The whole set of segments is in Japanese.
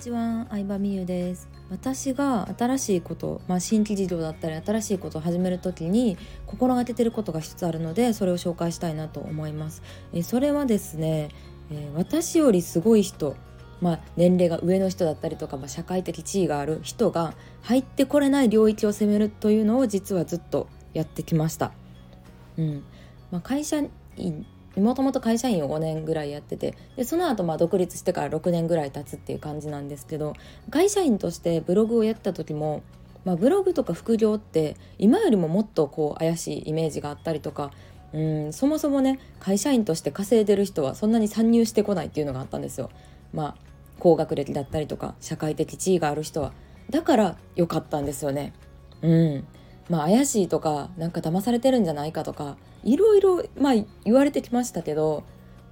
ちは、相葉美優です。私が新しいこと、まあ、新規事業だったり新しいことを始める時に心がけてることが一つあるのでそれを紹介したいなと思います。えそれはですね、え、私よりすごい人まあ、年齢が上の人だったりとか、まあ、社会的地位がある人が入ってこれない領域を攻めるというのを実はずっとやってきました。うん。まあ、会社員もともと会社員を5年ぐらいやっててでその後まあ独立してから6年ぐらい経つっていう感じなんですけど会社員としてブログをやった時も、まあ、ブログとか副業って今よりももっとこう怪しいイメージがあったりとかうんそもそもね会社員として稼いでる人はそんなに参入してこないっていうのがあったんですよ。まあ高学歴だったりとか社会的地位がある人はだから良かったんですよね。うんまあ怪しいとかなんか騙されてるんじゃないかとかいろいろまあ言われてきましたけど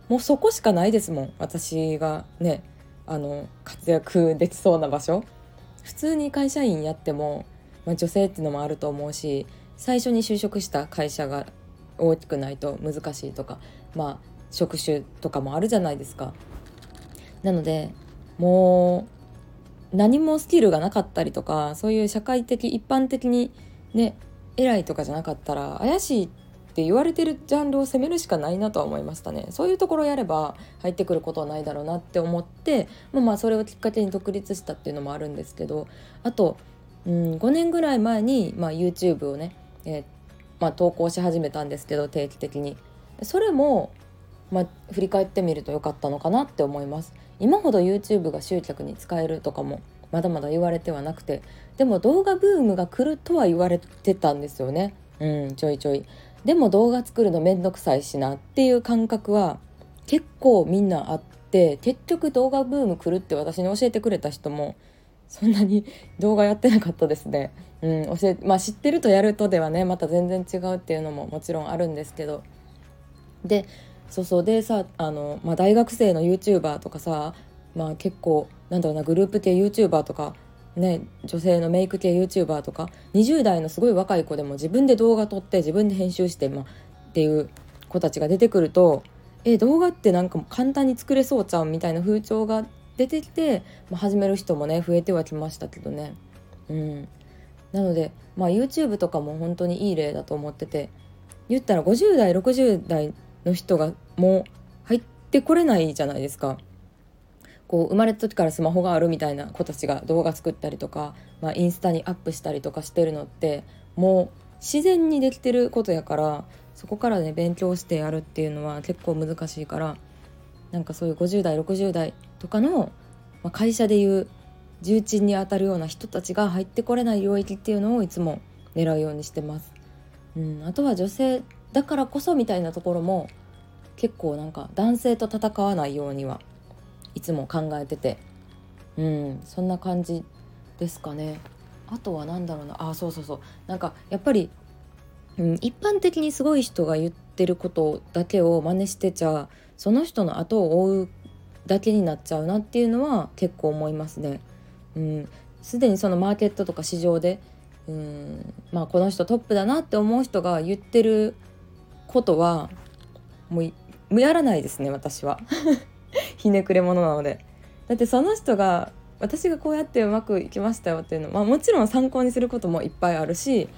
もうそこしかないですもん私がねあの活躍できそうな場所普通に会社員やっても、まあ、女性っていうのもあると思うし最初に就職した会社が大きくないと難しいとかまあ職種とかもあるじゃないですか。なのでもう何もスキルがなかったりとかそういう社会的一般的にね偉いとかじゃなかったら怪しいって言われてるジャンルを攻めるしかないなとは思いましたね。そういうところやれば入ってくることはないだろうなって思ってまあまあそれをきっかけに独立したっていうのもあるんですけどあと、うん、5年ぐらい前に、まあ、YouTube をね、えー、まあ、投稿し始めたんですけど定期的に。それも、まあ、振り返ってみると良かったのかなって思います。今ほど YouTube が集客に使えるとかもまだまだ言われてはなくてでも動画ブームが来るとは言われてたんですよね。うんちょいちょい。でも動画作るのめんどくさいしなっていう感覚は結構みんなあって結局動画ブーム来るって私に教えてくれた人もそんなに動画やってなかったですね。うん、教えまあ、知ってるとやるとではねまた全然違うっていうのももちろんあるんですけど。でそうそう。でさあの、まあ、大学生の YouTuber とかさ、まあ、結構なんだろうなグループ系 YouTuber とかね、女性のメイク系 YouTuber とか20代のすごい若い子でも自分で動画撮って自分で編集して、まあ、っていう子たちが出てくるとえ動画ってなんか簡単に作れそうちゃうみたいな風潮が出てきて、まあ、始める人もね増えてはきましたけどね。うん、なので、まあ、YouTube とかも本当にいい例だと思ってて言ったら50代60代の人がもう入ってこれないじゃないですか。こう生まれた時からスマホがあるみたいな子たちが動画作ったりとか、まあ、インスタにアップしたりとかしてるのってもう自然にできてることやからそこからね勉強してやるっていうのは結構難しいからなんかそういう50代60代とかの、まあ、会社でいう重鎮にあたるような人たちが入ってこれない領域っていうのをいつも狙うようにしてます。うん、あとは女性だからこそみたいなところも結構なんか男性と戦わないようにはいつも考えてて。うんそんな感じですかね。あとは何だろうな。あそうそうそう。なんかやっぱり、うん、一般的にすごい人が言ってることだけを真似してちゃその人の後を追うだけになっちゃうなっていうのは結構思いますね。うん、すでにそのマーケットとか市場でうんまあこの人トップだなって思う人が言ってることはもうやらないですね私は。ひねくれ者なので。だってその人が私がこうやってうまくいきましたよっていうのは、まあ、もちろん参考にすることもいっぱいあるし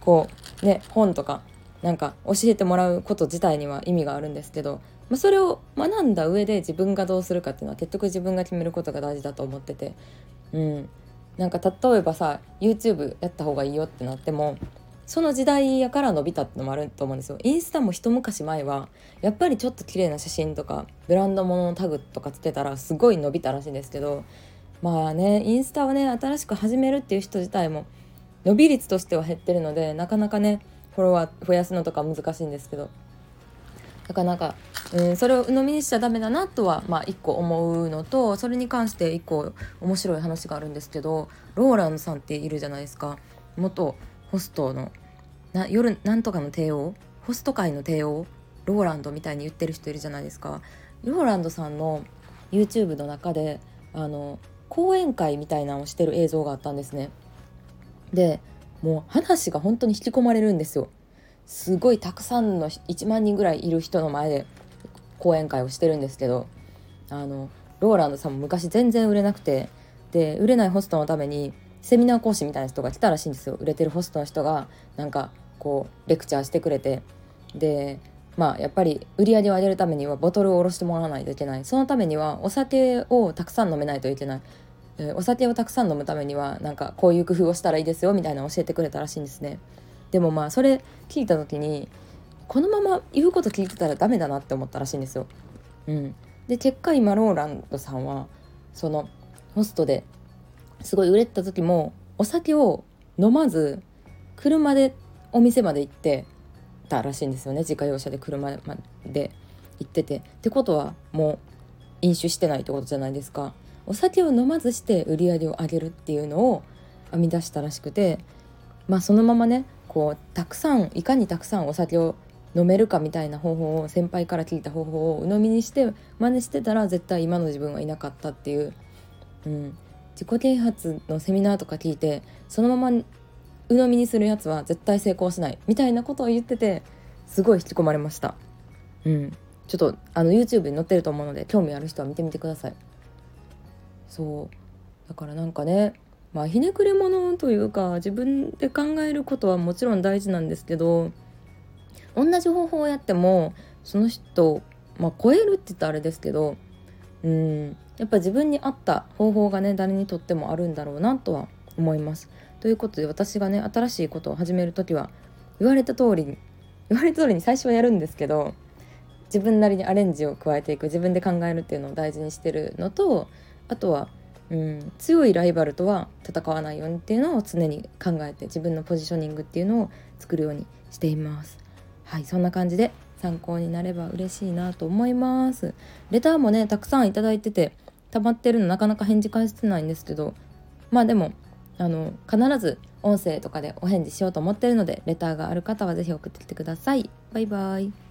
こうね本とかなんか教えてもらうこと自体には意味があるんですけど、まあ、それを学んだ上で自分がどうするかっていうのは結局自分が決めることが大事だと思ってて。うん。なんか例えばさ YouTube やった方がいいよってなってもその時代やから伸びたってのもあると思うんですよ。インスタも一昔前はやっぱりちょっと綺麗な写真とかブランド物のタグとかつけたらすごい伸びたらしいんですけどまあねインスタをね新しく始めるっていう人自体も伸び率としては減ってるのでなかなかねフォロワー増やすのとか難しいんですけどなかなか、うん、それを鵜呑みにしちゃダメだなとはまあ一個思うのとそれに関して一個面白い話があるんですけどローランドさんっているじゃないですか。元ホストのな夜なんとかの帝王？ホスト界の帝王？ローランドみたいに言ってる人いるじゃないですか。ローランドさんの YouTube の中であの講演会みたいなのをしてる映像があったんですね。でもう話が本当に引き込まれるんですよ。すごいたくさんの1万人ぐらいいる人の前で講演会をしてるんですけどあのローランドさんも昔全然売れなくてで売れないホストのためにセミナー講師みたいな人が来たらしいんですよ売れてるホストの人がなんかこうレクチャーしてくれてでまあやっぱり売り上げを上げるためにはボトルを下ろしてもらわないといけない。そのためにはお酒をたくさん飲めないといけない、えー、お酒をたくさん飲むためにはなんかこういう工夫をしたらいいですよみたいなの教えてくれたらしいんですね。でもまあそれ聞いた時にこのまま言うこと聞いてたらダメだなって思ったらしいんですよ。うん、で結果今ローランドさんはそのホストですごい売れた時もお酒を飲まず車でお店まで行ってたらしいんですよね自家用車で車まで行ってて。ってことはもう飲酒してないってことじゃないですか。お酒を飲まずして売り上げを上げるっていうのを編み出したらしくてまあそのままねこうたくさんいかにたくさんお酒を飲めるかみたいな方法を先輩から聞いた方法を鵜呑みにして真似してたら絶対今の自分はいなかったっていう、うん、自己啓発のセミナーとか聞いてそのまま鵜呑みにするやつは絶対成功しないみたいなことを言っててすごい引き込まれました。うん、ちょっとあの YouTube に載ってると思うので興味ある人は見てみてください。そうだからなんかねまあひねくれ者というか自分で考えることはもちろん大事なんですけど同じ方法をやってもその人、まあ、超えるって言ったらあれですけどうんやっぱ自分に合った方法がね誰にとってもあるんだろうなとは思います。ということで私がね新しいことを始める時は言われた通りに 言われた通りに最初はやるんですけど自分なりにアレンジを加えていく自分で考えるっていうのを大事にしてるのとあとはうん、強いライバルとは戦わないようにっていうのを常に考えて自分のポジショニングっていうのを作るようにしていますはいそんな感じで参考になれば嬉しいなと思いますレターもねたくさんいただいてて溜まってるのなかなか返事返してないんですけどまあでもあの必ず音声とかでお返事しようと思ってるのでレターがある方は是非送ってきてください。バイバイ。